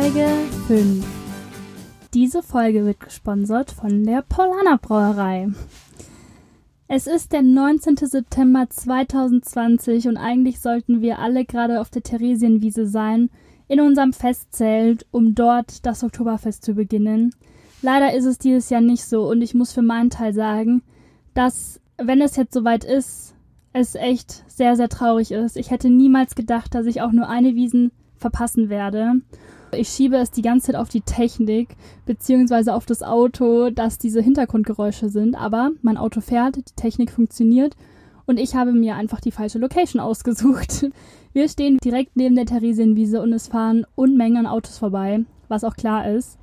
Folge 5. Diese Folge wird gesponsert von der Paulaner Brauerei. Es ist der 19. September 2020 und eigentlich sollten wir alle gerade auf der Theresienwiese sein, in unserem Festzelt, um dort das Oktoberfest zu beginnen. Leider ist es dieses Jahr nicht so und ich muss für meinen Teil sagen, dass, wenn es jetzt soweit ist, es echt sehr, sehr traurig ist. Ich hätte niemals gedacht, dass ich auch nur eine Wiesen verpassen werde. Ich schiebe es die ganze Zeit auf die Technik, beziehungsweise auf das Auto, dass diese Hintergrundgeräusche sind. Aber mein Auto fährt, die Technik funktioniert und ich habe mir einfach die falsche Location ausgesucht. Wir stehen direkt neben der Theresienwiese und es fahren Unmengen an Autos vorbei, was auch klar ist.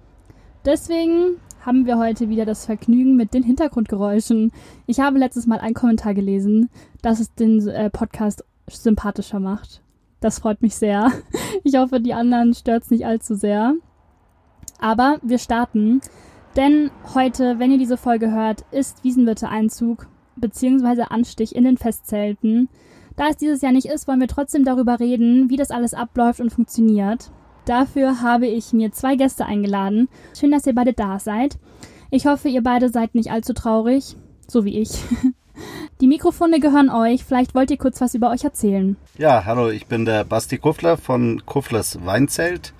Deswegen haben wir heute wieder das Vergnügen mit den Hintergrundgeräuschen. Ich habe letztes Mal einen Kommentar gelesen, dass es den äh, Podcast sympathischer macht. Das freut mich sehr. Ich hoffe, die anderen stört es nicht allzu sehr. Aber wir starten. Denn heute, wenn ihr diese Folge hört, ist Wiesenwirte-Einzug bzw. Anstich in den Festzelten. Da es dieses Jahr nicht ist, wollen wir trotzdem darüber reden, wie das alles abläuft und funktioniert. Dafür habe ich mir zwei Gäste eingeladen. Schön, dass ihr beide da seid. Ich hoffe, ihr beide seid nicht allzu traurig, so wie ich. Die Mikrofone gehören euch. Vielleicht wollt ihr kurz was über euch erzählen. Ja, hallo, ich bin der Basti Kuffler von Kufflers Weinzelt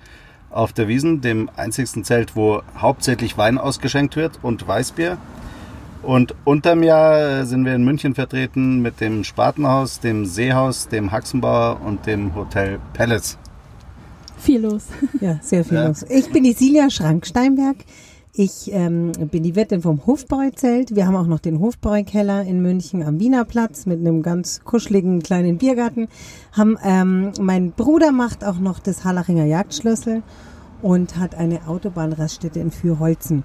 auf der Wiesen, dem einzigsten Zelt, wo hauptsächlich Wein ausgeschenkt wird und Weißbier. Und unterm Jahr sind wir in München vertreten mit dem Spatenhaus, dem Seehaus, dem Haxenbauer und dem Hotel Palace. Viel los. Ja, sehr viel Ja. los. Ich bin die Silja Schrank-Steinberg. Ich ähm, bin die Wirtin vom Hofbräuzelt. Wir haben auch noch den Hofbräukeller in München am Wiener Platz mit einem ganz kuscheligen kleinen Biergarten. Haben, ähm, mein Bruder macht auch noch das Hallachinger Jagdschlüssel und hat eine Autobahnraststätte in Fürholzen.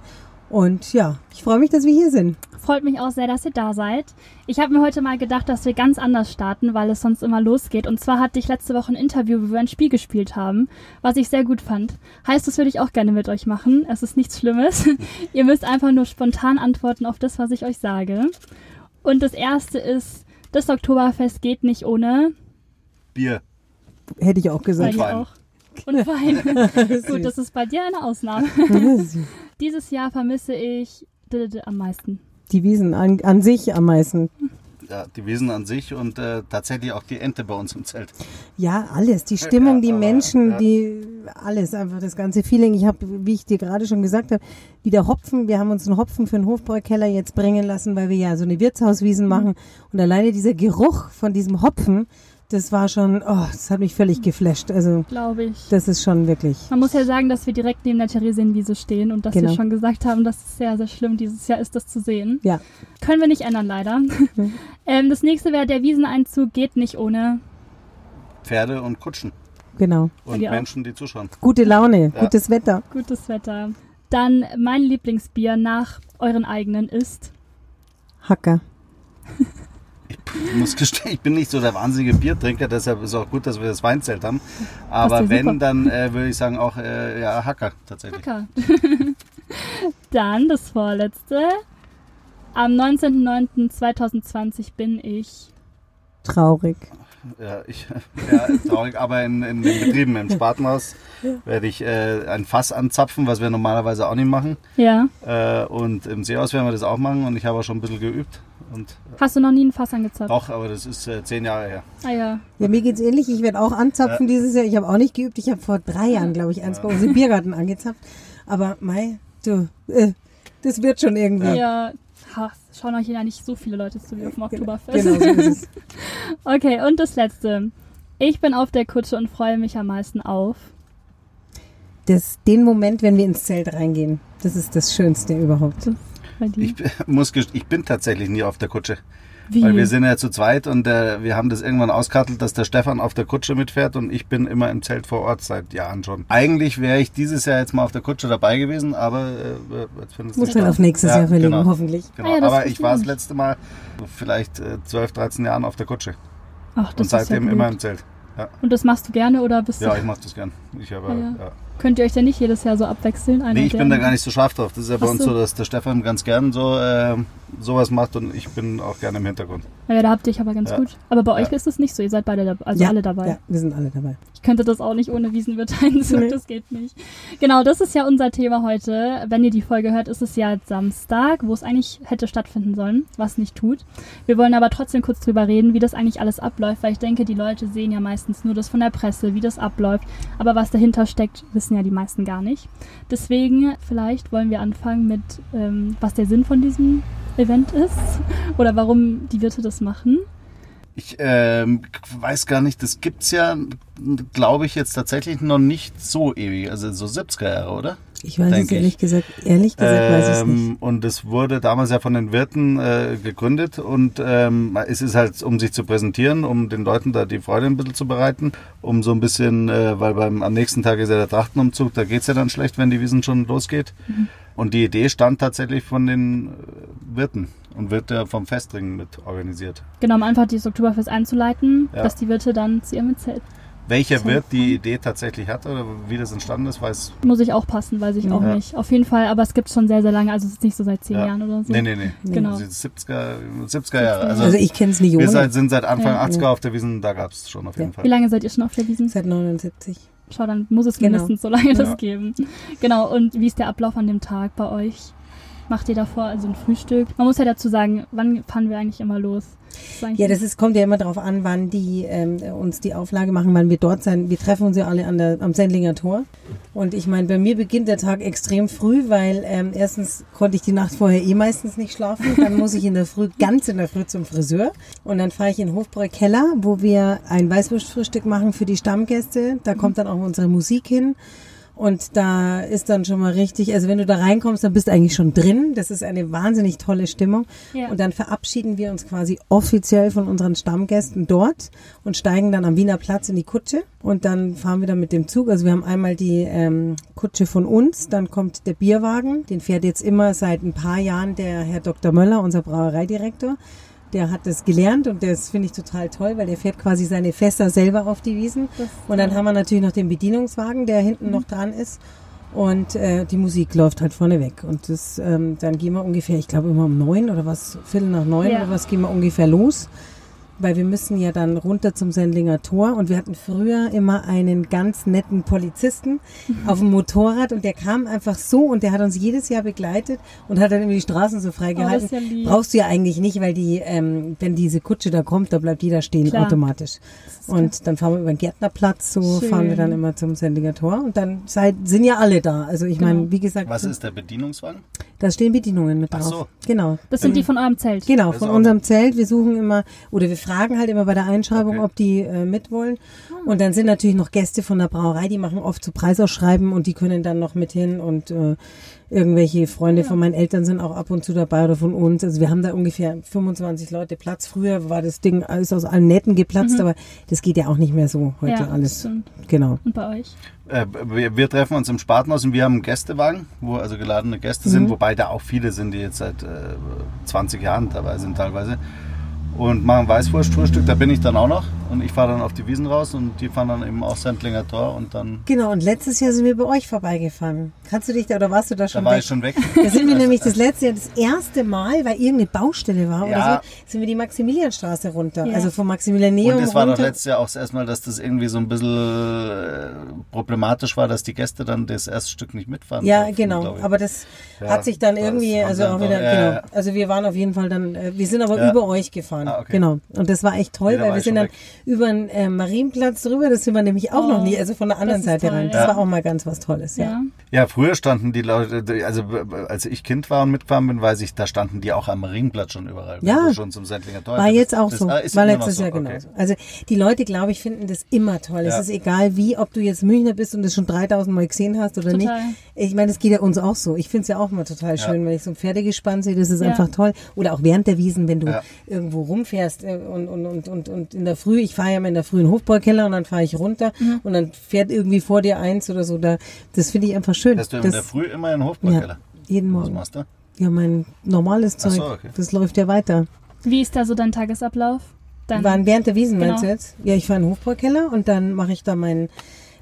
Und ja, ich freue mich, dass wir hier sind. Freut mich auch sehr, dass ihr da seid. Ich habe mir heute mal gedacht, dass wir ganz anders starten, weil es sonst immer losgeht. Und zwar hatte ich letzte Woche ein Interview, wo wir ein Spiel gespielt haben, was ich sehr gut fand. Heißt, das würde ich auch gerne mit euch machen. Es ist nichts Schlimmes. ihr müsst einfach nur spontan antworten auf das, was ich euch sage. Und das erste ist, das Oktoberfest geht nicht ohne. Bier. Hätte ich auch gesagt. dir Wein. auch. Und Wein. gut, das ist bei dir eine Ausnahme. Dieses Jahr vermisse ich d- d- am meisten. Die Wiesen an, an sich am meisten. Ja, die Wiesen an sich und äh, tatsächlich auch die Ente bei uns im Zelt. Ja, alles. Die Stimmung, die aber, Menschen, ja. die alles, einfach das ganze Feeling. Ich habe, wie ich dir gerade schon gesagt habe, wieder Hopfen. Wir haben uns einen Hopfen für den Hofbräukeller jetzt bringen lassen, weil wir ja so eine Wirtshauswiesen machen. Und alleine dieser Geruch von diesem Hopfen, das war schon, oh, das hat mich völlig geflasht. Also Glaube ich. das ist schon wirklich. Man muss ja sagen, dass wir direkt neben der Theresienwiese stehen und dass Genau. wir schon gesagt haben, dass es sehr, sehr schlimm dieses Jahr ist, das zu sehen. Ja, Können wir nicht ändern, leider. ähm, das nächste wäre, der Wieseneinzug geht nicht ohne. Pferde und Kutschen genau. und auch? Menschen, die zuschauen. Gute Laune, Ja. gutes Wetter. Gutes Wetter. Dann mein Lieblingsbier nach euren eigenen ist. Hacker. Ich muss gestehen, ich bin nicht so der wahnsinnige Biertrinker, deshalb ist auch gut, dass wir das Weinzelt haben. Aber ja super. wenn, dann äh, würde ich sagen auch äh, ja, Hacker tatsächlich. Hacker. Dann das vorletzte. Am 19.09.2020 bin ich. Traurig. Ja, ich, ja, traurig, aber in, in den Betrieben, im Spatenhaus, werde ich äh, ein Fass anzapfen, was wir normalerweise auch nicht machen. Ja. Äh, und im Seehaus werden wir das auch machen und ich habe auch schon ein bisschen geübt. Und Hast du noch nie ein Fass angezapft? doch, aber das ist äh, zehn Jahre her. Ah ja. Ja, mir geht's ähnlich. Ich werde auch anzapfen dieses Jahr. Ich habe auch nicht geübt. Ich habe vor drei Jahren, glaube ich, eins bei uns im Biergarten angezapft. Aber mei, du, äh, das wird schon irgendwie. Ja. Ha, schauen euch ja nicht so viele Leute zu wie auf dem Oktoberfest. Genau so ist es. Okay, und das letzte. Ich bin auf der Kutsche und freue mich am meisten auf. Das, den Moment, wenn wir ins Zelt reingehen, das ist das Schönste überhaupt. Bei dir. Ich, muss, gest- ich bin tatsächlich nie auf der Kutsche. Wie? Weil wir sind ja zu zweit und äh, wir haben das irgendwann auskartelt, dass der Stefan auf der Kutsche mitfährt und ich bin immer im Zelt vor Ort seit Jahren schon. Eigentlich wäre ich dieses Jahr jetzt mal auf der Kutsche dabei gewesen, aber äh, jetzt findet es Muss nicht man auf nächstes Ja, Jahr verlegen, genau. hoffentlich. Genau. Ah ja, aber ich war das letzte Mal vielleicht äh, 12, 13 Jahren auf der Kutsche Ach, das und ist ja seitdem immer im Zelt. Ja, Und das machst du gerne oder bist ja du? ich mache das gern. Ich habe, Ah, ja. Könnt ihr euch denn nicht jedes Jahr so abwechseln? Einer Nee, ich bin da gar nicht so scharf drauf. Das ist ja bei Ach uns so. so, dass der Stefan ganz gern so äh, sowas macht und ich bin auch gerne im Hintergrund. Ja, da habt ihr euch aber ganz Ja. gut. Aber bei euch Ja. ist es nicht so. Ihr seid beide dabei, also ja, alle dabei. Ja, wir sind alle dabei. Ich könnte das auch nicht ohne Wiesenwirt-Einzug, Nee. das geht nicht. Genau, das ist ja unser Thema heute. Wenn ihr die Folge hört, ist es ja Samstag, wo es eigentlich hätte stattfinden sollen, was nicht tut. Wir wollen aber trotzdem kurz drüber reden, wie das eigentlich alles abläuft, weil ich denke, die Leute sehen ja meistens nur das von der Presse, wie das abläuft. Aber was dahinter steckt, wissen ja die meisten gar nicht. Deswegen, vielleicht wollen wir anfangen mit, ähm, was der Sinn von diesem Event ist oder warum die Wirte das machen. Ich ähm, weiß gar nicht, das gibt's ja, glaube ich, jetzt tatsächlich noch nicht so ewig. Also so 70er Jahre, oder? Ich weiß es ehrlich ich. gesagt, ehrlich gesagt weiß ich es nicht. Ähm, und es wurde damals ja von den Wirten äh, gegründet und ähm, es ist halt, um sich zu präsentieren, um den Leuten da die Freude ein bisschen zu bereiten, um so ein bisschen, äh, weil beim am nächsten Tag ist ja der Trachtenumzug, da geht's ja dann schlecht, wenn die Wiesen schon losgeht. Und die Idee stand tatsächlich von den äh, Wirten und wird ja vom Festring mit organisiert. Genau, um einfach dieses Oktoberfest einzuleiten, Ja. dass die Wirte dann zu ihrem Zelt Welcher. Wirt die Idee tatsächlich hat oder wie das entstanden ist, weiß Muss ich auch passen, weiß ich auch Ja. nicht. Auf jeden Fall, aber es gibt schon sehr, sehr lange, also es ist nicht so seit zehn Ja. Jahren oder so. Nee, nee, nee. Genau. Also 70er, 70er Jahre. Also, Also ich kenne es nicht wir seit, sind seit Anfang Ja. 80er auf der Wiesen, da gab es schon auf jeden Ja. Fall. Wie lange seid ihr schon auf der Wiesen? Seit 79. Schau, dann muss es Genau. mindestens so lange Ja. das geben. Genau, und wie ist der Ablauf an dem Tag bei euch? Macht ihr davor also ein Frühstück? Man muss ja dazu sagen, wann fahren wir eigentlich immer los? Ja, das ist, kommt ja immer darauf an, wann die ähm, uns die Auflage machen, wann wir dort sein. Wir treffen uns ja alle an der, am Sendlinger Tor. Und ich meine, bei mir beginnt der Tag extrem früh, weil ähm, erstens konnte ich die Nacht vorher eh meistens nicht schlafen. Dann muss ich in der Früh, ganz in der Früh zum Friseur. Und dann fahre ich in Hofbräu Keller, wo wir ein Weißwurstfrühstück machen für die Stammgäste. Da kommt dann auch unsere Musik hin. Und da ist dann schon mal richtig, also wenn du da reinkommst, dann bist du eigentlich schon drin. Das ist eine wahnsinnig tolle Stimmung. Ja. Und dann verabschieden wir uns quasi offiziell von unseren Stammgästen dort und steigen dann am Wiener Platz in die Kutsche. Und dann fahren wir dann mit dem Zug. Also wir haben einmal die ähm, Kutsche von uns, dann kommt der Bierwagen. Den fährt jetzt immer seit ein paar Jahren der Herr Dr. Möller, unser Brauereidirektor. Der hat das gelernt und das finde ich total toll, weil der fährt quasi seine Fässer selber auf die Wiesen. Und dann haben wir natürlich noch den Bedienungswagen, der hinten noch dran ist. Und äh, die Musik läuft halt vorne weg. Und das, ähm, dann gehen wir ungefähr, ich glaube immer um neun oder was, Viertel nach neun Ja. oder was, gehen wir ungefähr los. Weil wir müssen ja dann runter zum Sendlinger Tor. Und wir hatten früher immer einen ganz netten Polizisten auf dem Motorrad. Und der kam einfach so und der hat uns jedes Jahr begleitet und hat dann immer die Straßen so Oh, freigehalten. ist ja. Brauchst du ja eigentlich nicht, weil die, ähm, wenn diese Kutsche da kommt, da bleibt jeder stehen Klar. automatisch. Und dann fahren wir über den Gärtnerplatz, so Schön. fahren wir dann immer zum Sendiger Tor und dann seid, sind ja alle da. Also ich Genau. meine, wie gesagt, Was ist der Bedienungswagen? da stehen Bedienungen mit Ach drauf. so. Genau. Das sind die von eurem Zelt. Genau, von unserem Zelt. Wir suchen immer, oder wir fragen halt immer bei der Einschreibung, Okay. ob die äh, mitwollen. Und dann sind natürlich noch Gäste von der Brauerei, die machen oft so Preisausschreiben und die können dann noch mit hin und äh, irgendwelche Freunde von meinen Eltern sind auch ab und zu dabei oder von uns. Also wir haben da ungefähr 25 Leute Platz. Früher war das Ding alles aus allen Nähten geplatzt, aber das geht ja auch nicht mehr so heute Ja, alles. Genau. Und bei euch? Äh, wir, wir treffen uns im Spatenhaus und wir haben einen Gästewagen, wo also geladene Gäste Mhm. sind, wobei da auch viele sind, die jetzt seit äh, 20 Jahren dabei sind teilweise. Und machen Weißwurstfrühstück, da bin ich dann auch noch. Und ich fahre dann auf die Wiesen raus und die fahren dann eben auch Sendlinger Tor und dann Genau, und letztes Jahr sind wir bei euch vorbeigefahren. Kannst du dich da, oder warst du da schon da war weg? ich schon weg. Da sind wir nämlich das letzte Jahr, das erste Mal, weil irgendeine Baustelle war oder Ja. so, sind wir die Maximilianstraße runter. Ja. Also vom Maximilianeum Und es war doch letztes Jahr auch das erste Mal, dass das irgendwie so ein bisschen äh, problematisch war, dass die Gäste dann das erste Stück nicht mitfahren Ja, durften, genau. Aber das Ja, hat sich dann irgendwie, also auch wieder, genau. ja. Also wir waren auf jeden Fall dann, äh, wir sind aber Ja. über euch gefahren. Ah, okay. Genau. Und das war echt toll, da weil wir sind dann weg. über den äh, Marienplatz drüber, das sind wir nämlich auch Oh, noch nie, also von der anderen das Seite toll. rein. Das Ja. war auch mal ganz was Tolles, ja. Ja. Ja, früher standen die Leute, also als ich Kind war und mitgefahren bin, weiß ich, da standen die auch am Ringblatt schon überall. Ja. schon zum Sendlinger Tor. War Das- jetzt auch das- so. ist War immer noch letztes so, Jahr okay. genauso. Also die Leute, glaube ich, finden das immer toll. Es Ja. ist egal wie, ob du jetzt Münchner bist und das schon 3000 Mal gesehen hast oder Total. nicht. Ich meine, das geht ja uns auch so. Ich finde es ja auch mal total schön, wenn ich so ein Pferdegespann sehe. Das ist Ja. einfach toll. Oder auch während der Wiesen, wenn du Ja. irgendwo rumfährst äh, und, und, und, und, und in der Früh, ich fahre ja mal in der Früh in den Hofbräukeller und dann fahre ich runter Mhm. und dann fährt irgendwie vor dir eins oder so. Da, das finde ich einfach schön. Fährst du in das, der Früh immer in den ja, Hofbräukeller? jeden Was Morgen. machst du? Ja, mein normales Zeug. so, okay. Das läuft ja weiter. Wie ist da so dein Tagesablauf? Dein, Waren während der Wiesen, Genau. meinst du jetzt? Ja, ich fahre in den Hofbräukeller und dann mache ich da mein,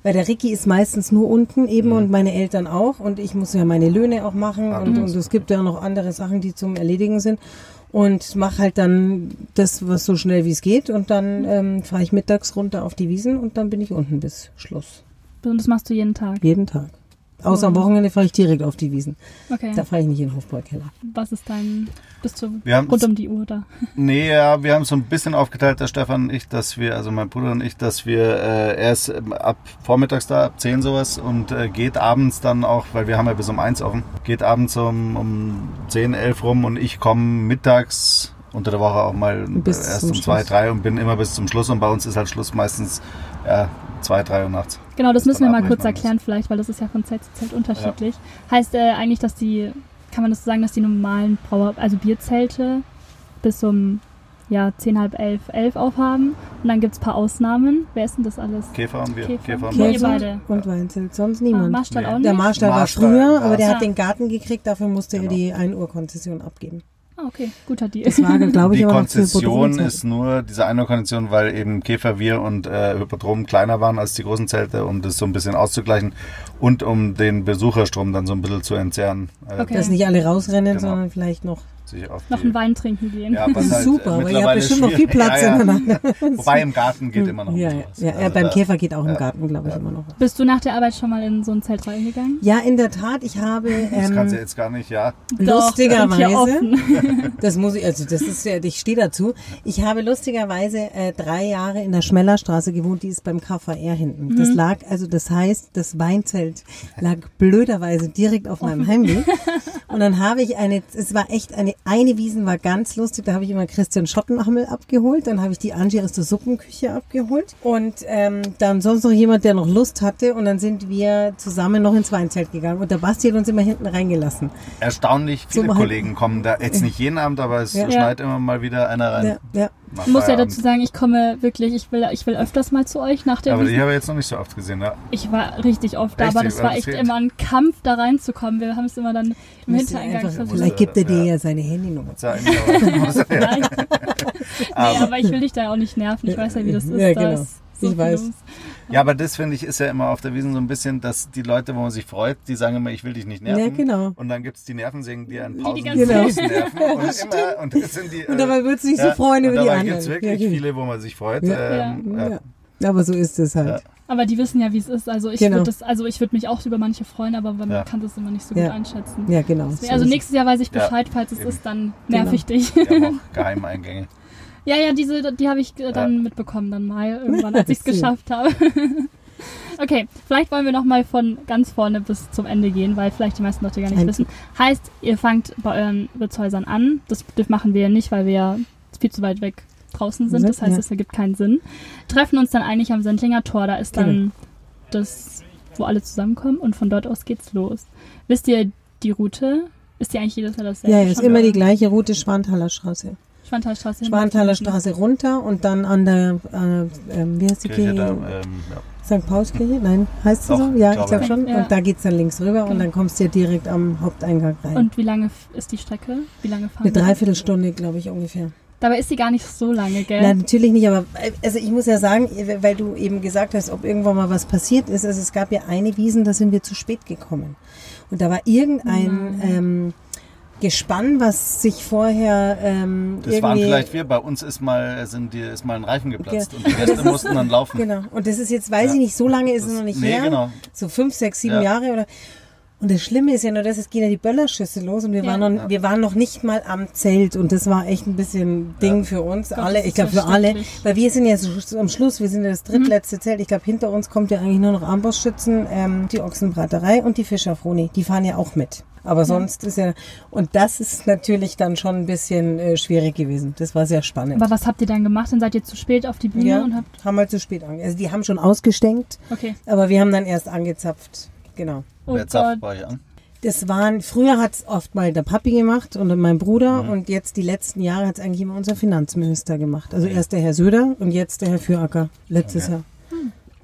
Weil der Ricky ist meistens nur unten eben und meine Eltern auch und ich muss ja meine Löhne auch machen und, und es gibt ja noch andere Sachen, die zum Erledigen sind und mache halt dann das, was so schnell wie es geht und dann ähm, fahre ich mittags runter auf die Wiesen und dann bin ich unten bis Schluss. Und das machst du jeden Tag. Jeden Tag. Außer am Wochenende fahre ich direkt auf die Wiesen. Okay. Da fahre ich nicht in den Hofbräukeller. Was ist dein, bist du Wir haben- rund um die Uhr da? Nee, ja, wir haben so ein bisschen aufgeteilt, der Stefan und ich, dass wir, also mein Bruder und ich, dass wir, äh, er ist ähm, ab vormittags da, ab 10 sowas und äh, geht abends dann auch, weil wir haben ja bis um 1 offen, geht abends um, um 10, 11 rum und ich komme mittags unter der Woche auch mal Bis erst um 2, Schluss. 3 und bin immer bis zum Schluss und bei uns ist halt Schluss meistens ja, 2, 3 Uhr nachts. Genau, das müssen wir mal kurz erklären vielleicht, weil das ist ja von Zelt zu Zelt unterschiedlich. Heißt äh, eigentlich, dass die, kann man das so sagen, dass die normalen Brauer, also Bierzelte bis um ja, 10, halb 11, 11 aufhaben und dann gibt es ein paar Ausnahmen. Wer ist denn das alles? Käfer haben wir. Käfer. Käfer, wir. ihr beide. und Weinzelt, sonst Ah, niemand. Marstall Nee. auch nicht? der Marstall war Marstall, früher, ja. aber der Ah. hat den Garten gekriegt, dafür musste er Genau. die 1 Uhr Konzession abgeben. Ah, okay, guter Deal. Das war, glaube ich, Die Konzession ist nur diese eine Kondition, weil eben Käfer, wir und äh, Hypodrom kleiner waren als die großen Zelte, um das so ein bisschen auszugleichen und um den Besucherstrom dann so ein bisschen zu entzerren. Äh, Okay. Dass nicht alle rausrennen, Genau. sondern vielleicht noch. Sich auf Noch die- einen Wein trinken gehen. Ja, Das was ist halt, super, äh, aber ihr habt bestimmt noch viel Platz ja, ja. Wobei im Garten geht immer noch Ja, was. ja, ja, Also ja, beim da- Käfer geht auch im. Garten, glaube ich, immer noch was. Bist du nach der Arbeit schon mal in so ein Zelt reingegangen? Ja, in der Tat, ich habe Das kannst du ähm, jetzt gar nicht, ja. Lustigerweise, das muss ich, also das ist ja, ich stehe dazu. Ich habe lustigerweise äh, drei Jahre in der Schmellerstraße gewohnt, die ist beim KVR hinten. Das lag, also das heißt, das Weinzelt lag blöderweise direkt auf meinem Heimweg. Und dann habe ich eine, es war echt eine, eine Wiesen war ganz lustig, da habe ich immer Christian Schottenhammel abgeholt, dann habe ich die Angie aus der Suppenküche abgeholt und ähm, dann sonst noch jemand, der noch Lust hatte und dann sind wir zusammen noch ins Weinzelt gegangen und der Basti hat uns immer hinten reingelassen. Erstaunlich viele Kollegen kommen da, jetzt nicht jeden Abend, aber es Ja. schneit immer mal wieder einer rein. Ja, ja. Ich muss ja dazu sagen, ich komme wirklich, ich will, ich will öfters mal zu euch nach der Aber Wiesn. die habe ich jetzt noch nicht so oft gesehen, ja. Ich war richtig oft da, aber das war echt das immer ein Kampf, da reinzukommen. Wir haben es immer dann im Hintereingang versucht. Vielleicht gibt er dir Ja. seine Handynummer. Nein. nee, aber ich will dich da auch nicht nerven. Ich weiß ja, wie das ist. Ja, genau. ist so Ich weiß. los. Ja, aber das finde ich ist ja immer auf der Wiesn so ein bisschen, dass die Leute, wo man sich freut, die sagen immer, ich will dich nicht nerven. Ja, genau. Und dann gibt es die Nervensägen, die an die Pausen ganze Zeit- Pausen nerven. Und, immer, und das sind die. Und dabei würdest du dich ja, so freuen über die dabei anderen. gibt es wirklich ja, genau. viele, wo man sich freut. Ja. Ähm, ja. Ja. Aber so ist es halt. Ja. Aber die wissen ja, wie es ist. Also ich Genau. würde das, also ich würde mich auch über manche freuen, aber man Ja. kann das immer nicht so Ja. gut einschätzen. Ja, genau. so Also nächstes Jahr weiß ich Ja, Bescheid, falls es eben. ist, dann nerv Genau. ich dich. Wir haben auch Geheimeingänge. Ja, ja, diese, die habe ich äh, dann mitbekommen dann mal, irgendwann, als ich es geschafft habe. okay, vielleicht wollen wir noch mal von ganz vorne bis zum Ende gehen, weil vielleicht die meisten Leute gar nicht Ein wissen. Heißt, ihr fangt bei euren Wirtshäusern an. Das, machen wir ja nicht, weil wir ja viel zu weit weg draußen sind. Das heißt, Ja. es ergibt keinen Sinn. Treffen uns dann eigentlich am Sendlinger Tor. Da ist dann Genau. das, wo alle zusammenkommen und von dort aus geht's los. Wisst ihr die Route? Ist die eigentlich jedes Jahr dasselbe? Ja, ist immer mal? die gleiche Route, Schwanthaler Straße. Schwanthalerstraße. hin. Schwanthaler Straße runter und dann an der, äh, ähm, wie heißt die Kirche Kirche? da, ähm, ja. St. Paulskirche? Nein, heißt sie so? Ja, ich glaube, schon. ja. Und da geht's dann links rüber und Genau. dann kommst du ja direkt am Haupteingang rein. Und wie lange ist die Strecke? Wie lange fahren Eine? Dreiviertelstunde, glaube ich, ungefähr. Dabei ist sie gar nicht so lange, gell? Nein, natürlich nicht, aber äh, also ich muss ja sagen, weil du eben gesagt hast, ob irgendwann mal was passiert ist. Also es gab ja eine Wiesen, da sind wir zu spät gekommen. Und da war irgendein ähm, Gespann, was sich vorher ähm, Das waren vielleicht wir. Bei uns ist mal, sind die, ist mal ein Reifen geplatzt Ja. und die Gäste mussten dann laufen. Genau. Und das ist jetzt, weiß Ja. ich nicht, so lange ist es Das- noch nicht nee, her. genau. So fünf, sechs, sieben Ja. Jahre oder. Und das Schlimme ist ja nur, dass es gehen ja die Böllerschüsse los und wir Ja. waren noch, wir waren noch nicht mal am Zelt und das war echt ein bisschen Ding für uns Gott, alle. Ich glaube ja für alle, weil wir sind ja so am Schluss, wir sind ja das drittletzte Zelt. Ich glaube hinter uns kommt ja eigentlich nur noch Armbrustschützen, ähm, die Ochsenbraterei und die Fischerfroni. Die fahren ja auch mit. Aber sonst ist ja und das ist natürlich dann schon ein bisschen äh, schwierig gewesen. Das war sehr spannend. Aber was habt ihr dann gemacht? Dann seid ihr zu spät auf die Bühne ja, und habt. haben halt zu spät ange. Also die haben schon ausgestenkt, Okay. aber wir haben dann erst angezapft. Genau. Oh Wer zapft bei euch an? Das waren, früher hat es oft mal der Papi gemacht und dann mein Bruder Mhm. und jetzt die letzten Jahre hat es eigentlich immer unser Finanzminister gemacht. Also erst der Herr Söder und jetzt der Herr Füracker letztes Okay. Jahr.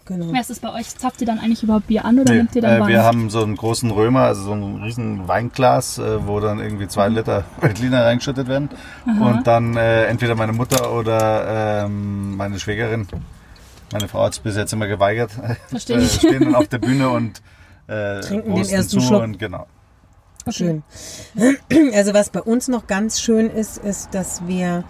Genau. Wer ist es bei euch? Zapft ihr dann eigentlich überhaupt Bier an oder Nee, nehmt ihr dann äh, Wein? wir haben so einen großen Römer, also so ein riesen Weinglas, äh, wo dann irgendwie zwei Mhm. Liter Veltliner reingeschüttet werden. Und dann äh, entweder meine Mutter oder ähm, meine Schwägerin Meine Frau hat es bis jetzt immer geweigert. Verstehe Äh, ich. Stehen dann auf der Bühne und äh, Trinken den ersten zu Schluck. und genau. Schön. Also was bei uns noch ganz schön ist, ist, dass wir,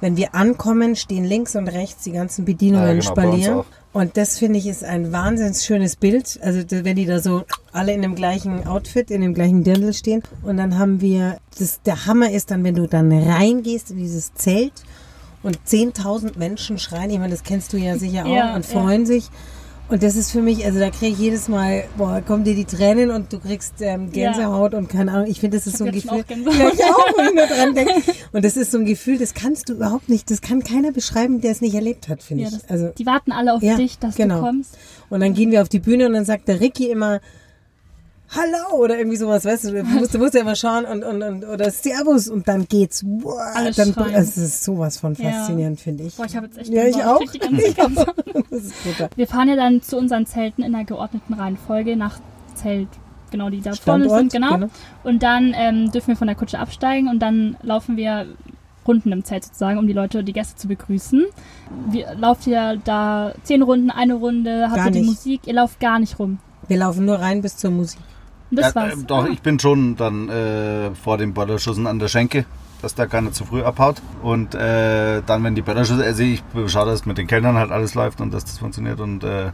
wenn wir ankommen, stehen links und rechts die ganzen Bedienungen Ja, genau, bei uns Spalier. auch. Und das finde ich ist ein wahnsinnig schönes Bild. Also wenn die da so alle in dem gleichen Outfit, in dem gleichen Dirndl stehen. Und dann haben wir, das, der Hammer ist dann, wenn du dann reingehst in dieses Zelt und 10.000 Menschen schreien. Ich meine, das kennst du ja sicher auch Ja, und ja. freuen sich. Und das ist für mich, also da kriege ich jedes Mal, boah, kommen dir die Tränen und du kriegst ähm, Gänsehaut und keine Ahnung. Ich finde, das ist so ein Gefühl. Ja, ich auch, wenn ich nur dran denke. Und das ist so ein Gefühl, das kannst du überhaupt nicht, das kann keiner beschreiben, der es nicht erlebt hat, finde Ja, ich. das, Also die warten alle auf Ja, dich, dass genau. du kommst. und dann gehen wir auf die Bühne und dann sagt der Ricky immer Hallo oder irgendwie sowas, weißt du, du musst, du musst ja immer schauen und, und, und oder Servus und dann geht's. Wow, Alle dann, schreien. es ist sowas von Ja. faszinierend, finde ich. Boah, ich habe jetzt echt Ja, ich Gänsehaut. auch. ganze Gänsehaut. Das ist brutal. Wir fahren ja dann zu unseren Zelten in einer geordneten Reihenfolge nach Zelt, genau, die da vorne Standort, sind, genau. genau. Und dann ähm, dürfen wir von der Kutsche absteigen und dann laufen wir Runden im Zelt sozusagen, um die Leute, die Gäste zu begrüßen. Wir lauft ihr da zehn Runden, eine Runde, habt Gar ihr die nicht. Musik, ihr lauft gar nicht rum. Wir laufen nur rein bis zur Musik. Das war's. äh, doch, Ah. ich bin schon dann äh, vor den Böllerschüssen an der Schenke, dass da keiner zu früh abhaut. Und äh, dann, wenn die Böllerschüsse, also ich schaue, dass mit den Kellnern halt alles läuft und dass das funktioniert und äh,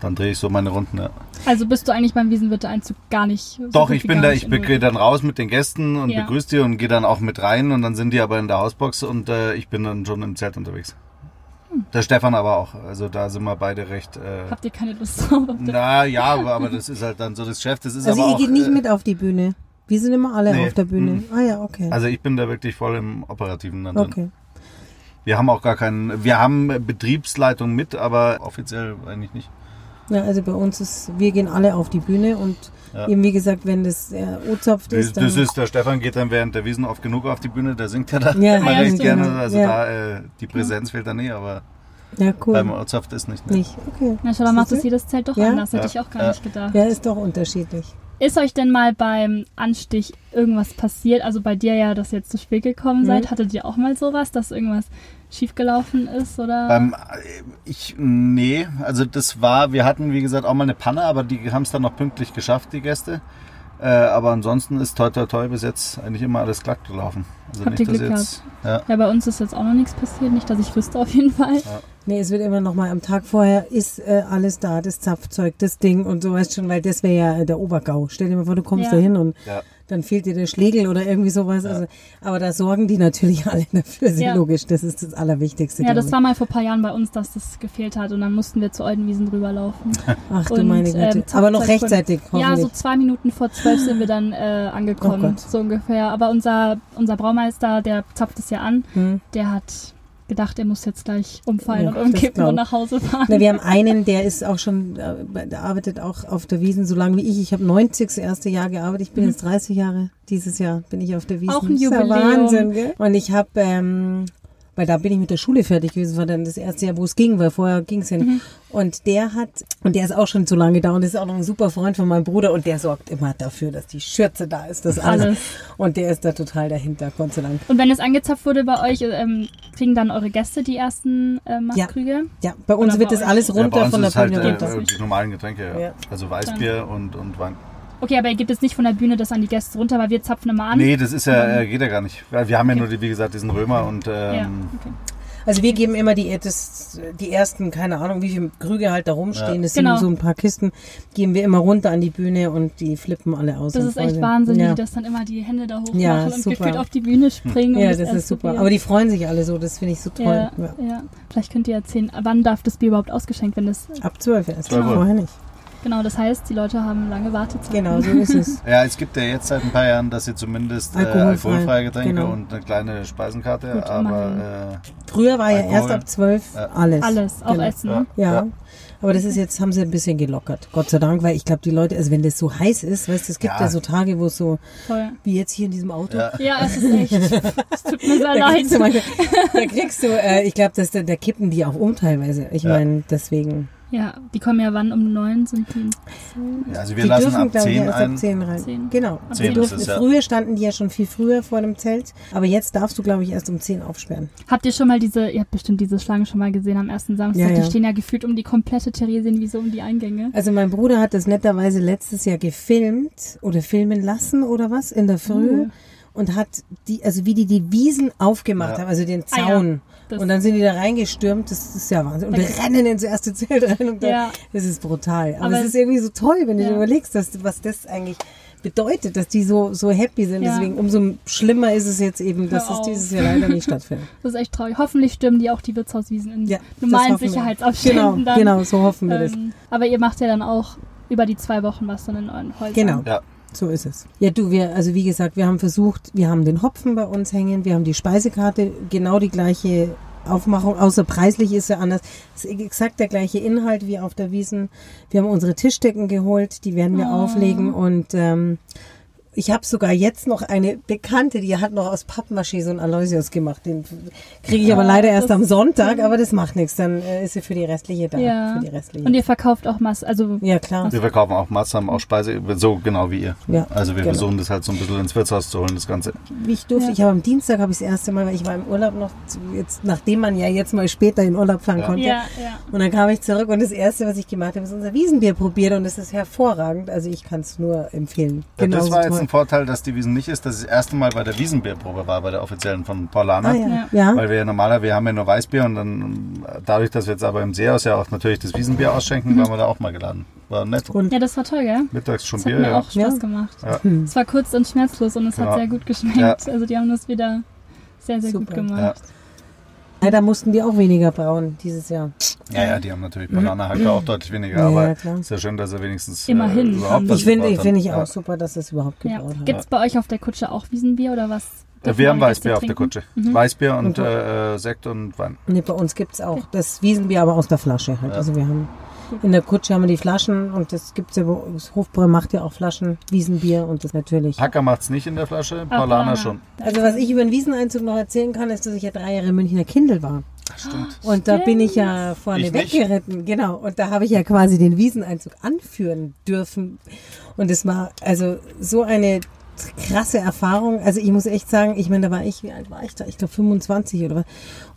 dann drehe ich so meine Runden. Ja. Also bist du eigentlich beim Wiesenwirte-Einzug gar nicht so Doch, ich bin da, ich gehe dann raus mit den Gästen und Ja. begrüße die und gehe dann auch mit rein und dann sind die aber in der Hausbox und äh, ich bin dann schon im Zelt unterwegs. Der Stefan aber auch, also da sind wir beide recht. Äh, Habt ihr keine Lust drauf? na ja, aber, aber das ist halt dann so das Geschäft. Das ist Also aber ihr auch, geht nicht äh, mit auf die Bühne. Wir sind immer alle Nee. auf der Bühne. Mhm. Ah ja, okay. Also ich bin da wirklich voll im Operativen dann drin. okay. Wir haben auch gar keinen, wir haben Betriebsleitung mit, aber offiziell eigentlich nicht. Ja, also bei uns ist, wir gehen alle auf die Bühne und Ja. eben wie gesagt, wenn das äh, O-Zopft ist, dann das ist, der Stefan geht dann während der Wiesen oft genug auf die Bühne, der singt ja da Ja, immer ja, recht gerne. Also Ja. da, äh, die Präsenz fehlt da nie, aber ja cool. beim Ortshaft ist nicht. Ne? Nicht, okay. Na, schau, dann macht das jedes Zelt doch Ja. anders. Hätte Ja. ich auch gar Ja. nicht gedacht. Ja, ist doch unterschiedlich. Ist euch denn mal beim Anstich irgendwas passiert? Also bei dir ja, dass ihr jetzt zu spät gekommen Mhm. seid. Hattet ihr auch mal sowas, dass irgendwas schiefgelaufen ist? Oder? Beim, äh, ich, nee, also das war, wir hatten wie gesagt auch mal eine Panne, aber die haben es dann noch pünktlich geschafft, die Gäste. Äh, aber ansonsten ist toi toi toi bis jetzt eigentlich immer alles glatt gelaufen. Also Habt ihr dass Glück jetzt, ja, ja, bei uns ist jetzt auch noch nichts passiert. Nicht, dass ich wüsste auf jeden Fall. Nee, es wird immer noch mal am Tag vorher ist äh, alles da, das Zapfzeug, das Ding und so weißt schon, weil das wäre ja äh, der Obergau. Stell dir mal vor, du kommst Ja. da hin und ja. Dann fehlt dir der Schlegel oder irgendwie sowas. Also, aber da sorgen die natürlich alle dafür, ist Ja. logisch. Das ist das Allerwichtigste. Ja, das war mal vor ein paar Jahren bei uns, dass das gefehlt hat. Und dann mussten wir zu Oldenwiesen drüber laufen. Ach du und, meine Güte. ähm, aber noch rechtzeitig, Ja, so zwei Minuten vor zwölf sind wir dann äh, Oh angekommen, Gott. so ungefähr. Aber unser, unser Braumeister, der zapft es ja an, Hm. der hat gedacht, er muss jetzt gleich umfallen Ja, und umkippen und nach Hause fahren. Na, wir haben einen, der ist auch schon, äh, der arbeitet auch auf der Wiesen so lange wie ich. Ich habe 90 das erste Jahr gearbeitet. Ich bin jetzt 30 Jahre. Dieses Jahr bin ich auf der Wiesen. Mhm. Auch ein Jubiläum. Wahnsinn, gell? Und ich habe, ähm, weil da bin ich mit der Schule fertig gewesen. Das war dann das erste Jahr, wo es ging, weil vorher ging es ja nicht. Mhm. Und der hat, und der ist auch schon so lange da und ist auch noch ein super Freund von meinem Bruder und der sorgt immer dafür, dass die Schürze da ist, das alles. Alles. Und der ist da total dahinter, Gott sei Dank. Und wenn es angezapft wurde bei euch, ähm, kriegen dann eure Gäste die ersten äh, Mastkrüge? Ja, bei uns Oder wird bei das euch? alles ja, bei runter uns von der ist halt äh, runter. die normalen Getränke, ja. Ja. Also Weißbier und, und Wein. Okay, aber ihr gebt jetzt nicht von der Bühne das an die Gäste runter, weil wir zapfen immer an. Nee, das ist ja, äh, geht ja gar nicht. Weil Wir haben ja nur, die, wie gesagt, diesen Römer und Ja, ähm, okay. Also wir geben immer die, das, die ersten, keine Ahnung, wie viele Krüge halt da rumstehen. Ja. Das Genau. sind so ein paar Kisten. Geben wir immer runter an die Bühne und die flippen alle aus. Das ist echt freuen Wahnsinn, wie ja. die das dann immer die Hände da hochmachen Ja, und super. gefühlt auf die Bühne springen. Ja, und das erst ist super. Aber die freuen sich alle so. Das finde ich so toll. ja, Ja. ja. Vielleicht könnt ihr erzählen, wann darf das Bier überhaupt ausgeschenkt werden? Das, Ab zwölf erst. 12 Uhr. Vorher nicht. Genau, das heißt, die Leute haben lange Wartezeit. Genau, so ist es. ja, es gibt ja jetzt seit ein paar Jahren, dass sie zumindest äh, Alkoholfrei, alkoholfreie Getränke genau. und eine kleine Speisenkarte, Gut, aber Früher war ja Alkohol. erst ab zwölf Ja. alles. Alles, auch Genau. Essen. Ja. Ja. Ja. Aber das ist jetzt, haben sie ein bisschen gelockert. Gott sei Dank, weil ich glaube, die Leute, also wenn das so heiß ist, weißt du, es gibt ja, Ja. so Tage, wo es so, Voll. wie jetzt hier in diesem Auto, äh, ja. Ja, es ist echt. Es tut mir sehr Da leid. kriegst du, manchmal, da kriegst du äh, ich glaube, dass da, da kippen die auch um teilweise. Ich Ja. meine, deswegen. Ja, die kommen ja wann? Um neun sind die Ja, also wir Die lassen dürfen, ab glaub ich, 10 erst ein. ab 10 rein. Zehn. Genau. Ab Sie zehn durften, ist es ja. Früher standen die ja schon viel früher vor dem Zelt, aber jetzt darfst du, glaube ich, erst um 10 aufsperren. Habt ihr schon mal diese, ihr habt bestimmt diese Schlange schon mal gesehen am ersten Samstag, Ja, ja. die stehen ja gefühlt um die komplette Theresienwiese, um die Eingänge. Also mein Bruder hat das netterweise letztes Jahr gefilmt oder filmen lassen oder was in der Früh Oh. und hat die, also wie die die Wiesen aufgemacht Ja. haben, also den Ah, ja. Zaun. Das- und dann sind die da reingestürmt, das ist ja Wahnsinn. Und wir rennen ins erste Zelt rein und dann, Ja. das ist brutal. Aber, Aber es ist irgendwie so toll, wenn du Ja. dir überlegst, dass, was das eigentlich bedeutet, dass die so, so happy sind. Ja. Deswegen umso schlimmer ist es jetzt eben, dass es dieses Jahr leider nicht stattfindet. Das ist echt traurig. Hoffentlich stimmen die auch die Wirtshauswiesen in Ja, das normalen. Sicherheitsabständen Genau, dann. genau, so hoffen wir das. Ähm, aber ihr macht ja dann auch über die zwei Wochen was dann in euren Häusern. Genau. Ja. So ist es. Ja, du, wir, also wie gesagt, wir haben versucht, wir haben den Hopfen bei uns hängen, wir haben die Speisekarte, genau die gleiche Aufmachung, außer preislich ist ja anders. Es ist exakt der gleiche Inhalt wie auf der Wiesen. Wir haben unsere Tischdecken geholt, die werden wir Oh. auflegen und ähm, ich habe sogar jetzt noch eine Bekannte, die hat noch aus Pappmaché so einen Aloysius gemacht. Den kriege ich aber Ah, leider erst am Sonntag, aber das macht nichts. Dann äh, ist sie für die restliche da. Ja. Für die restliche. Und ihr verkauft auch Mass, also ja, klar. Wir verkaufen auch Masse, haben auch Speise, so genau wie ihr. Ja, also wir genau. versuchen das halt so ein bisschen ins Wirtshaus zu holen, das Ganze. Wie ich durfte, Ja. ich habe am Dienstag habe ich das erste Mal, weil ich war im Urlaub noch, zu- jetzt, nachdem man ja jetzt mal später in Urlaub fahren Ja. konnte. ja, ja. Und dann kam ich zurück und das erste, was ich gemacht habe, ist unser Wiesenbier probiert und es ist hervorragend. Also ich kann es nur empfehlen. Ja, das Genauso war jetzt toll. ein Vorteil, dass die Wiesen nicht ist, dass es das erste Mal bei der Wiesenbierprobe war, bei der offiziellen von Paulana. Ah, ja. Ja. Weil wir ja normaler, wir haben ja nur Weißbier und dann dadurch, dass wir jetzt aber im Seehaus ja auch natürlich das Wiesenbier ausschenken, waren wir da auch mal geladen. War nett. Und Ja, das war toll, gell? Mittags schon Das hat Bier, mir ja. auch Spaß Ja. gemacht. Ja. Es war kurz und schmerzlos und es Genau. hat sehr gut geschmeckt. Ja. Also die haben das wieder sehr, sehr gut Super. gemacht. Leider mussten wir auch weniger brauen dieses Jahr. Ja, ja, die haben natürlich Paulana Hacker auch deutlich weniger, Ja, aber ja, klar. ist ja schön, dass er wenigstens äh, Immerhin haben überhaupt die- was Ich finde gebraut ich hat. finde ich Ja. auch super, dass es überhaupt Ja. gebraut haben. Gibt es bei euch auf der Kutsche auch Wiesenbier oder was? dürfen Wir haben Weißbier auf der? Kutsche. Mhm. Weißbier und Und- äh, Sekt und Wein. Nee, bei uns gibt's auch das Wiesenbier, aber aus der Flasche halt. Ja. Also wir haben in der Kutsche haben wir die Flaschen und das gibt's ja, bei- das Hofbräu macht ja auch Flaschen, Wiesenbier und das natürlich. Hacker macht's nicht in der Flasche, Paulana schon. Also was ich über den Wieseneinzug noch erzählen kann, ist, dass ich ja drei Jahre Münchner Kindel war. Stimmt. Und da bin ich ja vorne Ich nicht. weggeritten, genau. Und da habe ich ja quasi den Wieseneinzug anführen dürfen. Und es war also so eine krasse Erfahrung. Also ich muss echt sagen, ich meine, da war ich, wie alt war ich da? Ich glaube 25 oder was.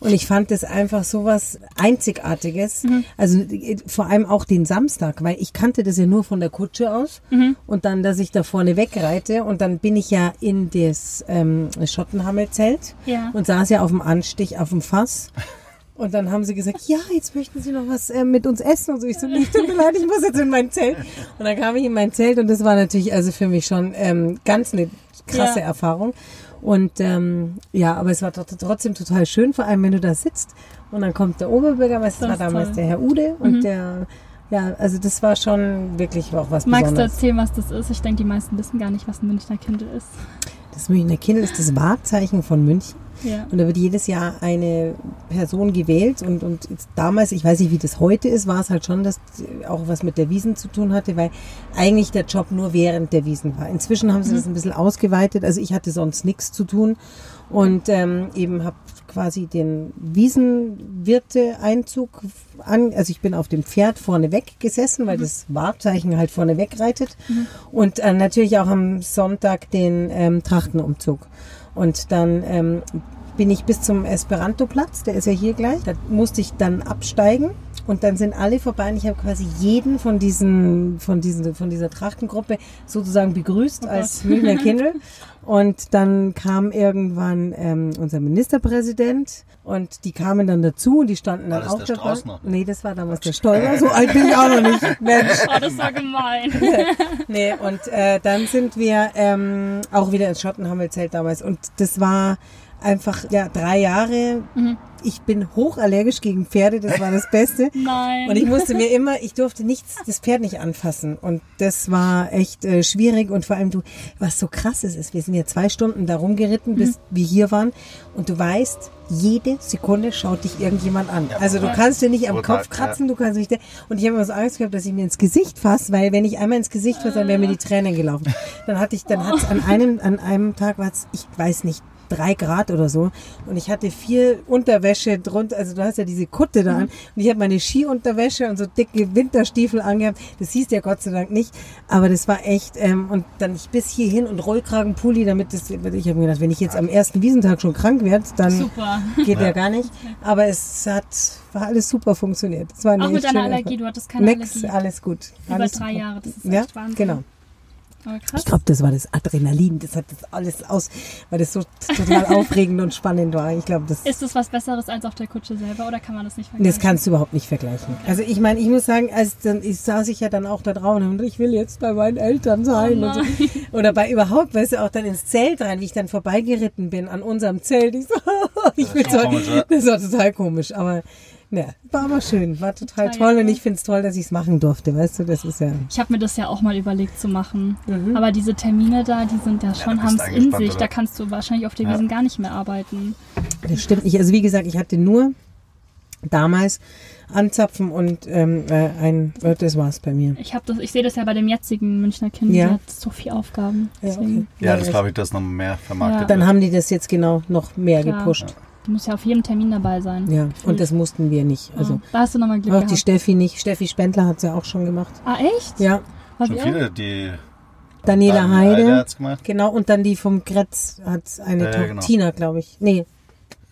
Und ich fand das einfach so was Einzigartiges. Also äh, vor allem auch den Samstag, weil ich kannte das ja nur von der Kutsche aus. Und dann, dass ich da vorne wegreite. Und dann bin ich ja in das ähm, Schottenhammelzelt Ja. und saß ja auf dem Anstich, auf dem Fass. Und dann haben sie gesagt, ja, jetzt möchten Sie noch was äh, mit uns essen. Und so, ich so, nee, tut mir leid, ich muss jetzt in mein Zelt. Und dann kam ich in mein Zelt und das war natürlich also für mich schon ähm, ganz eine krasse Ja. Erfahrung. Und ähm, ja, aber es war tr- trotzdem total schön, vor allem wenn du da sitzt und dann kommt der Oberbürgermeister, war damals toll. der Herr Ude und Mhm. der, ja, also das war schon wirklich auch was Magst du Besonderes. erzählen, was das ist? Ich denke, die meisten wissen gar nicht, was ein Münchner Kindle ist. Das Münchner Kindl ist das Wahrzeichen von München. Ja. Und da wird jedes Jahr eine Person gewählt und, und damals, ich weiß nicht, wie das heute ist, war es halt schon, dass auch was mit der Wiesen zu tun hatte, weil eigentlich der Job nur während der Wiesen war. Inzwischen haben sie das ein bisschen ausgeweitet, also ich hatte sonst nichts zu tun und ähm, eben habe quasi den Wiesenwirte-Einzug an, also ich bin auf dem Pferd vorne weg gesessen, weil das Wahrzeichen halt vorne weg reitet und äh, natürlich auch am Sonntag den ähm, Trachtenumzug. Und dann ähm, bin ich bis zum Esperanto-Platz, der ist ja hier gleich. Da musste ich dann absteigen und dann sind alle vorbei und ich habe quasi jeden von diesen, von diesen, von dieser Trachtengruppe sozusagen begrüßt als Münchner Kindl. Und dann kam irgendwann ähm, unser Ministerpräsident und die kamen dann dazu und die standen War dann auch der dabei. Noch? Nee, das war damals der Steuer. So alt bin ich auch noch nicht. Mensch. Oh, das war gemein. Nee, und äh, dann sind wir ähm, auch wieder ins Schottenhammelzelt damals. Und das war einfach, ja, drei Jahre. Ich bin hochallergisch gegen Pferde, das war das Beste. Nein. Und ich musste mir immer, ich durfte nichts, das Pferd nicht anfassen. Und das war echt äh, schwierig. Und vor allem du, was so krass ist, ist, wir sind ja zwei Stunden da rumgeritten, bis wir hier waren. Und du weißt, jede Sekunde schaut dich irgendjemand an. also du kannst dir nicht am Total, Kopf kratzen, du kannst nicht, und ich habe immer so Angst gehabt, dass ich mir ins Gesicht fasse, weil wenn ich einmal ins Gesicht fasse, dann wären mir die Tränen gelaufen. Dann hatte ich, dann hat es an einem, an einem Tag war es, ich weiß nicht, drei Grad oder so. Und ich hatte viel Unterwäsche drunter. Also du hast ja diese Kutte da an. Und ich habe meine Skiunterwäsche und so dicke Winterstiefel angehabt. Das hieß ja Gott sei Dank nicht. Aber das war echt. Ähm, und dann ich bis hierhin und Rollkragenpulli, damit das. Ich habe mir gedacht, wenn ich jetzt am ersten Wiesentag schon krank werde, dann Super. geht ja. gar nicht. Aber es hat war alles super funktioniert. Es war Auch mit deiner Allergie, Erfahrung. du hattest keine Nix, Allergie. alles gut. Über alles drei super. Jahre, das ist ja, echt Wahnsinn. genau. Krass. Ich glaube, das war das Adrenalin. Das hat das alles aus, weil das so total aufregend und spannend war. Ich glaube, das, Ist es was Besseres als auf der Kutsche selber oder kann man das nicht vergleichen? das kannst du überhaupt nicht vergleichen. Also ich meine, ich muss sagen, als dann ich saß ich ja dann auch da drauf und ich will jetzt bei meinen Eltern sein Oh und so. oder bei überhaupt, weißt du, auch dann ins Zelt rein, wie ich dann vorbeigeritten bin an unserem Zelt. Ich so, ich bin ist so, komisch, das war total komisch, aber ja, war aber schön, war total Drei toll und ich finde es toll, dass ich es machen durfte, weißt du, das ist ja. Ich habe mir das ja auch mal überlegt zu machen. Mhm. Aber diese Termine da, die sind ja schon, bist haben es in sich. oder? Da kannst du wahrscheinlich auf der Ja. Wiesen gar nicht mehr arbeiten. Das stimmt nicht. Also wie gesagt, ich hatte nur damals Anzapfen und ähm, äh, ein, äh, das war's bei mir. Ich habe das, ich sehe das ja bei dem jetzigen Münchner Kind, Ja. der hat so viele Aufgaben. Ja, Deswegen, Ja, das das- glaube ich, das noch mehr vermarktet. Ja. Dann haben die das jetzt genau noch mehr Klar. gepusht. Du musst ja auf jedem Termin dabei sein. Ja, und das mussten wir nicht. Also ja. Da hast du nochmal Glück auch die gehabt. Steffi nicht. Steffi Spendler hat es ja auch schon gemacht. Ah, echt? Ja, War Schon die viele, die Daniela Daniel Heide. hat's gemacht. Genau, und dann die vom Gretz hat eine Ja, Tochter. genau. Tina, glaube ich. Nee,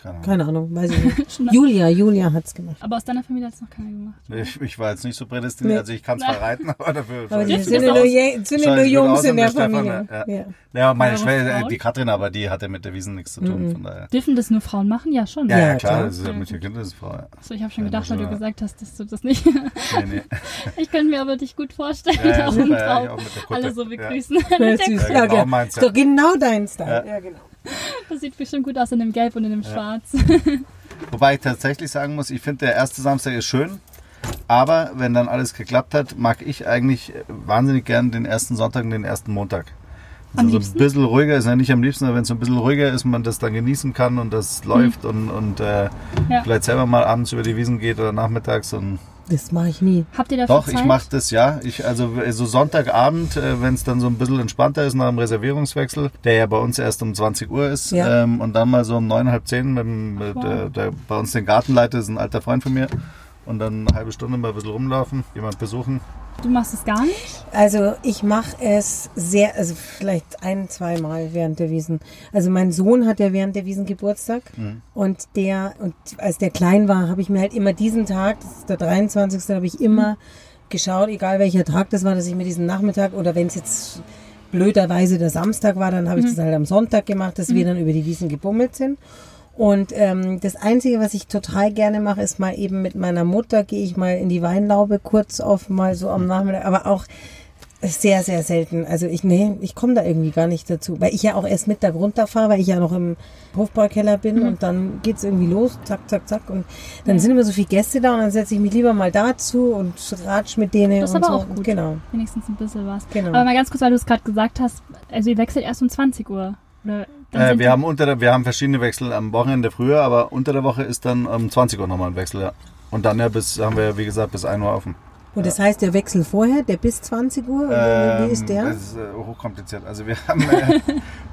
Keine Ahnung. keine Ahnung, weiß ich nicht. Julia, Julia hat's gemacht. Aber aus deiner Familie hat es noch keiner gemacht. Ich, ich war jetzt nicht so prädestiniert, Nee. also ich kann zwar reiten, aber dafür. Aber die sind ja nur, sind ja nur Jungs in der Familie. ja. Ja. Ja, meine Schwester, Frauen? die Katrin, aber die hatte mit der Wiesen nichts zu tun. Von daher. Dürfen das nur Frauen machen? Ja, schon. Ja, ja, Ja, klar, klar. das ist ja Ja, mit der. Kindesfrau. Ja. So, ich habe schon Ja, gedacht, weil du ja. gesagt hast, dass du das nicht. Nee, nee. ich könnte mir aber dich gut vorstellen, Ja, ja, auf super, dem ja, Traum. ich auch mit der Kutte. Alle so Ja. begrüßen. Ja. Ja, Ja, genau Ist ja. doch genau dein Style. Ja. Ja, genau. Das sieht bestimmt gut aus in dem Gelb und in dem Schwarz. Wobei ich tatsächlich sagen muss, ich finde, der erste Samstag ist schön. Aber wenn dann alles geklappt hat, mag ich eigentlich wahnsinnig gern den ersten Sonntag und den ersten Montag. Am Also so liebsten? ein bisschen ruhiger ist ja nicht am liebsten, aber wenn es so ein bisschen ruhiger ist, man das dann genießen kann und das läuft und, und äh, Mhm. Ja. vielleicht selber mal abends über die Wiesen geht oder nachmittags und Das mache ich nie. Habt ihr dafür Doch, Zeit? ich mache das ja. Ich, also so Sonntagabend, äh, wenn es dann so ein bisschen entspannter ist nach dem Reservierungswechsel, der ja bei uns erst um 20 Uhr ist, Ja. ähm, und dann mal so um neun, halb zehn, mit, dem- mit, wow. der, der bei uns den Gartenleiter ist ein alter Freund von mir. Und dann eine halbe Stunde mal ein bisschen rumlaufen, jemand besuchen. Du machst es gar nicht? Also ich mache es sehr, also vielleicht ein, zwei Mal während der Wiesen. Also mein Sohn hat ja während der Wiesen Geburtstag und der, und als der klein war, habe ich mir halt immer diesen Tag, das ist der 23. habe ich immer geschaut, egal welcher Tag das war, dass ich mir diesen Nachmittag oder wenn es jetzt blöderweise der Samstag war, dann habe ich das halt am Sonntag gemacht, dass wir dann über die Wiesen gebummelt sind. Und ähm, das Einzige, was ich total gerne mache, ist mal eben mit meiner Mutter, gehe ich mal in die Weinlaube kurz auf, mal so am Nachmittag, aber auch sehr, sehr selten. Also ich, nee, ich komme da irgendwie gar nicht dazu, weil ich ja auch erst Mittag runterfahre, weil ich ja noch im Hofbaukeller bin und dann geht's irgendwie los, zack, zack, zack. Und dann sind immer so viele Gäste da und dann setze ich mich lieber mal dazu und ratsch mit denen Das ist und aber so. auch gut. Genau. Wenigstens ein bisschen was. Genau. Aber mal ganz kurz, weil du es gerade gesagt hast, also ihr wechselt erst um 20 Uhr. Oder Äh, wir, haben unter der, wir haben verschiedene Wechsel am Wochenende früher, aber unter der Woche ist dann um 20 Uhr nochmal ein Wechsel. Ja. Und dann ja bis, haben wir, wie gesagt, bis 1 Uhr offen. Und das heißt, der Wechsel vorher, der bis 20 Uhr, oder wie ist der? Ähm, Das ist äh, hochkompliziert. Also wir haben äh,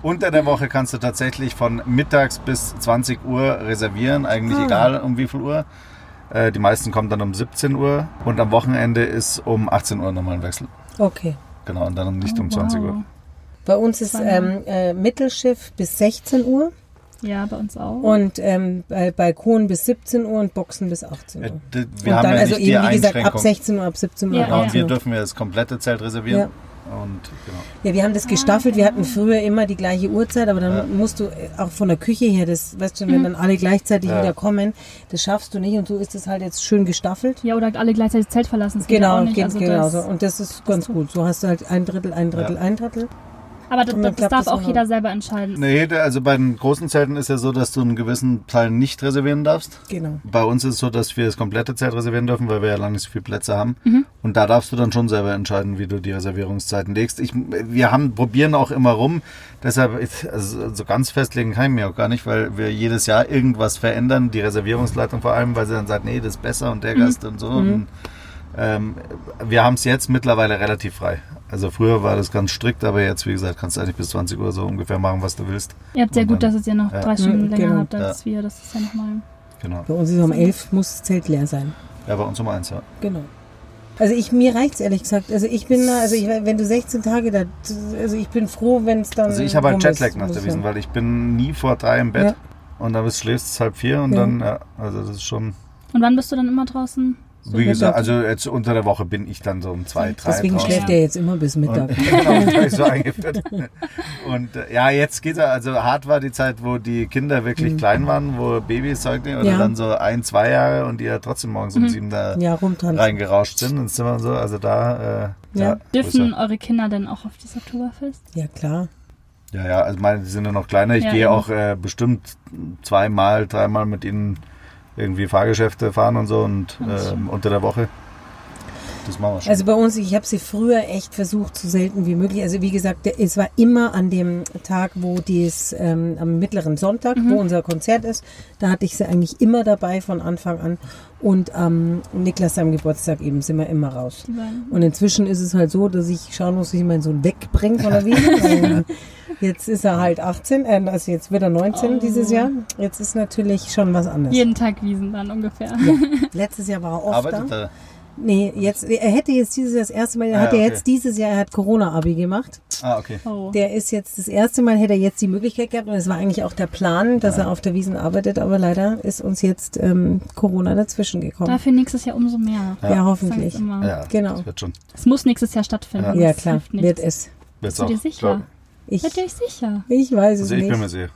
unter der Woche kannst du tatsächlich von mittags bis 20 Uhr reservieren, eigentlich Ah. egal um wie viel Uhr. Äh, die meisten kommen dann um 17 Uhr und am Wochenende ist um 18 Uhr nochmal ein Wechsel. Okay. Genau, und dann nicht Oh, um 20 wow. Uhr. Bei uns ist ähm, äh, Mittelschiff bis 16 Uhr Ja, bei uns auch. und ähm, bei Balkon bis 17 Uhr und Boxen bis 18 Uhr. Äh, d- und wir haben dann ja also eben, wie gesagt, ab Einschränkung. 16 Uhr, ab 17 Uhr. Ja, Genau, ja. und 18 wir Uhr. dürfen ja das komplette Zelt reservieren. Und genau. Ja, wir haben das gestaffelt. Wir hatten früher immer die gleiche Uhrzeit, aber dann Ja. musst du äh, auch von der Küche her, das weißt du, wenn dann alle gleichzeitig Ja. wieder kommen, das schaffst du nicht und so ist es halt jetzt schön gestaffelt. ja, oder alle gleichzeitig das Zelt verlassen. Das geht ja Genau, auch nicht. geht also genauso. das, Und das ist ganz gut. So hast du halt ein Drittel, ein Drittel, Ja. ein Drittel. Aber das, das klappt darf das auch jeder selber entscheiden. Nee, also bei den großen Zelten ist ja so, dass du einen gewissen Teil nicht reservieren darfst. Genau. Bei uns ist es so, dass wir das komplette Zelt reservieren dürfen, weil wir ja lange nicht so viele Plätze haben. Und da darfst du dann schon selber entscheiden, wie du die Reservierungszeiten legst. Ich, wir haben, probieren auch immer rum. Deshalb, ich- also so ganz festlegen kann ich mir auch gar nicht, weil wir jedes Jahr irgendwas verändern. Die Reservierungsleitung vor allem, weil sie dann sagt, nee, das ist besser und der Gast und so. Und Ähm, wir haben es jetzt mittlerweile relativ frei. Also früher war das ganz strikt, aber jetzt, wie gesagt, kannst du eigentlich bis 20 Uhr so ungefähr machen, was du willst. Ihr habt sehr gut, dass es ihr noch Ja. drei Stunden Ja, länger genau. habt als wir. Das ist ja nochmal. Genau. Bei uns ist um elf muss das Zelt leer sein. Ja, bei uns um eins, ja. Genau. Also ich, mir reicht's ehrlich gesagt. Also ich bin, also ich, wenn du 16 Tage da, also ich bin froh, wenn es dann. Also ich habe halt Jetlag ist, nach muss der ich Wiesen, sagen. weil ich bin nie vor drei im Bett Ja. und dann bis schläfst es halb vier und Ja. dann, ja, also das ist schon, Und wann bist du dann immer draußen? Wie gesagt, also jetzt unter der Woche bin ich dann so um zwei, drei Deswegen draußen. schläft er jetzt immer bis Mittag. Und, genau, das habe ich so eingeführt. Und äh, ja, jetzt geht er, also hart war die Zeit, wo die Kinder wirklich klein waren, wo Babys, Säuglinge, oder Mhm. Ja. dann so ein, zwei Jahre und die ja trotzdem morgens um Mhm. sieben da Ja, reingerauscht sind ins Zimmer und so. Also da, äh, Ja. Dürfen eure Kinder denn auch auf das Oktoberfest? Ja, klar. Ja, ja, also meine, die sind ja noch kleiner. Ich Ja, gehe auch äh, bestimmt zweimal, dreimal mit ihnen irgendwie Fahrgeschäfte fahren und so und ähm, unter der Woche. Das machen wir schon. Also bei uns, ich habe sie früher echt versucht, so selten wie möglich. Also wie gesagt, es war immer an dem Tag, wo dies ähm, am mittleren Sonntag, Mhm. wo unser Konzert ist, da hatte ich sie eigentlich immer dabei von Anfang an. Und am Niklas seinem Geburtstag eben sind wir immer raus. Und inzwischen ist es halt so, dass ich schauen muss, dass ich meinen Sohn wegbringe von der Wiese. Jetzt ist er halt 18, äh, also jetzt wird er 19 Oh. dieses Jahr. Jetzt ist natürlich schon was anderes. Jeden Tag Wiesen dann ungefähr. Letztes Jahr war er oft Arbeitet da. er? Nee, jetzt, er hätte jetzt dieses Jahr das erste Mal, er Ah, hat ja okay. jetzt dieses Jahr, er hat Corona-Abi gemacht. Ah, okay. Oh. Der ist jetzt das erste Mal, hätte er jetzt die Möglichkeit gehabt und es war eigentlich auch der Plan, dass er auf der Wiesen arbeitet, aber leider ist uns jetzt ähm, Corona dazwischen gekommen. Dafür nächstes Jahr umso mehr. ja, Ja. hoffentlich. Ja, Genau. das wird schon. Es muss nächstes Jahr stattfinden. Ja, klar, wird es. Bist du dir sicher? glaub Ich, Seid ihr euch sicher? ich weiß ich. es Also ich bin mir nicht. sicher.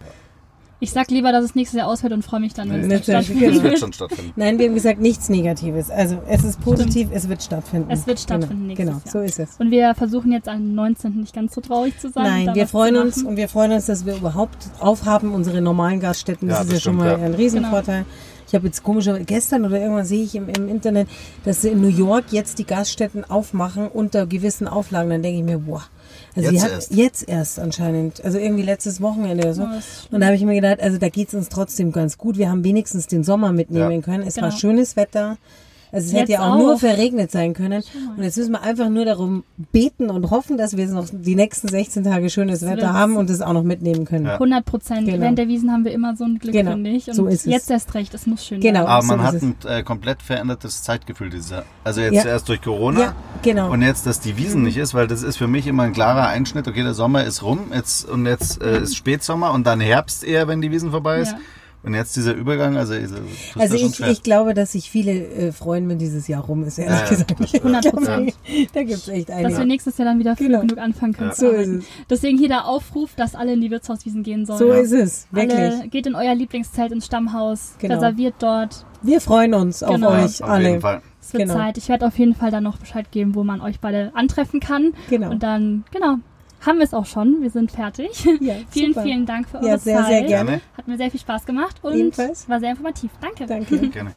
Ich sag lieber, dass es nächstes Jahr ausfällt und freue mich dann, wenn Nee, es dann natürlich. stattfindet. Es wird schon stattfinden. Nein, wir haben gesagt, nichts Negatives. Also es ist positiv, es wird stattfinden. Es wird stattfinden genau, nächstes Genau, Jahr. so ist es. Und wir versuchen jetzt am 19. nicht ganz so traurig zu sein. Nein, wir freuen uns und wir freuen uns, dass wir überhaupt aufhaben, unsere normalen Gaststätten. Das Ja, ist das ja schon stimmt, mal ja. ein Riesenvorteil. Ich habe jetzt komischerweise gestern oder irgendwann sehe ich im, im Internet, dass sie in New York jetzt die Gaststätten aufmachen unter gewissen Auflagen. Dann denke ich mir, boah. Also Jetzt hat erst. jetzt erst anscheinend, also irgendwie letztes Wochenende oder so. Und da habe ich mir gedacht, also da geht's uns trotzdem ganz gut. Wir haben wenigstens den Sommer mitnehmen Ja. können. Es Genau. war schönes Wetter. Also es Jetzt hätte ja auch, auch. nur verregnet sein können. Und jetzt müssen wir einfach nur darum beten und hoffen, dass wir jetzt noch die nächsten 16 Tage schönes Wetter wird's. haben und es auch noch mitnehmen können. Ja. 100 Prozent. Genau. Während der Wiesen haben wir immer so ein Glück, Genau. finde ich. Und So ist es. jetzt erst recht, es muss schön Genau. sein. Aber so man ist hat ein äh, komplett verändertes Zeitgefühl dieses Jahr. Also jetzt Ja. erst durch Corona. Ja, genau. Und jetzt, dass die Wiesen nicht ist, weil das ist für mich immer ein klarer Einschnitt. Okay, der Sommer ist rum jetzt, und jetzt äh, ist Spätsommer und dann Herbst eher, wenn die Wiesen vorbei ist. Ja. Und jetzt dieser Übergang, also, also, Also ich, ich glaube, dass sich viele äh, freuen, wenn dieses Jahr rum ist, ehrlich Ja, ja. gesagt. 100 Prozent. Da gibt's echt Dass wir einige. nächstes Jahr dann wieder früh Genau. genug anfangen können Ja. zu So ist es. Deswegen hier der Aufruf, dass alle in die Wirtshauswiesen gehen sollen. So ist es, Alle wirklich. geht in euer Lieblingszelt ins Stammhaus, Genau. reserviert dort. Wir freuen uns auf Genau. euch Auf alle. jeden Fall. Es wird Genau. Zeit. Ich werde auf jeden Fall dann noch Bescheid geben, wo man euch beide antreffen kann. Genau. Und dann, genau, haben wir es auch schon. Wir sind fertig. Ja, vielen, super. vielen Dank für Ja, eure sehr, Zeit. sehr gerne. Gerne. Hat mir sehr viel Spaß gemacht und Ebenfalls. war sehr informativ. Danke. Danke. Gerne.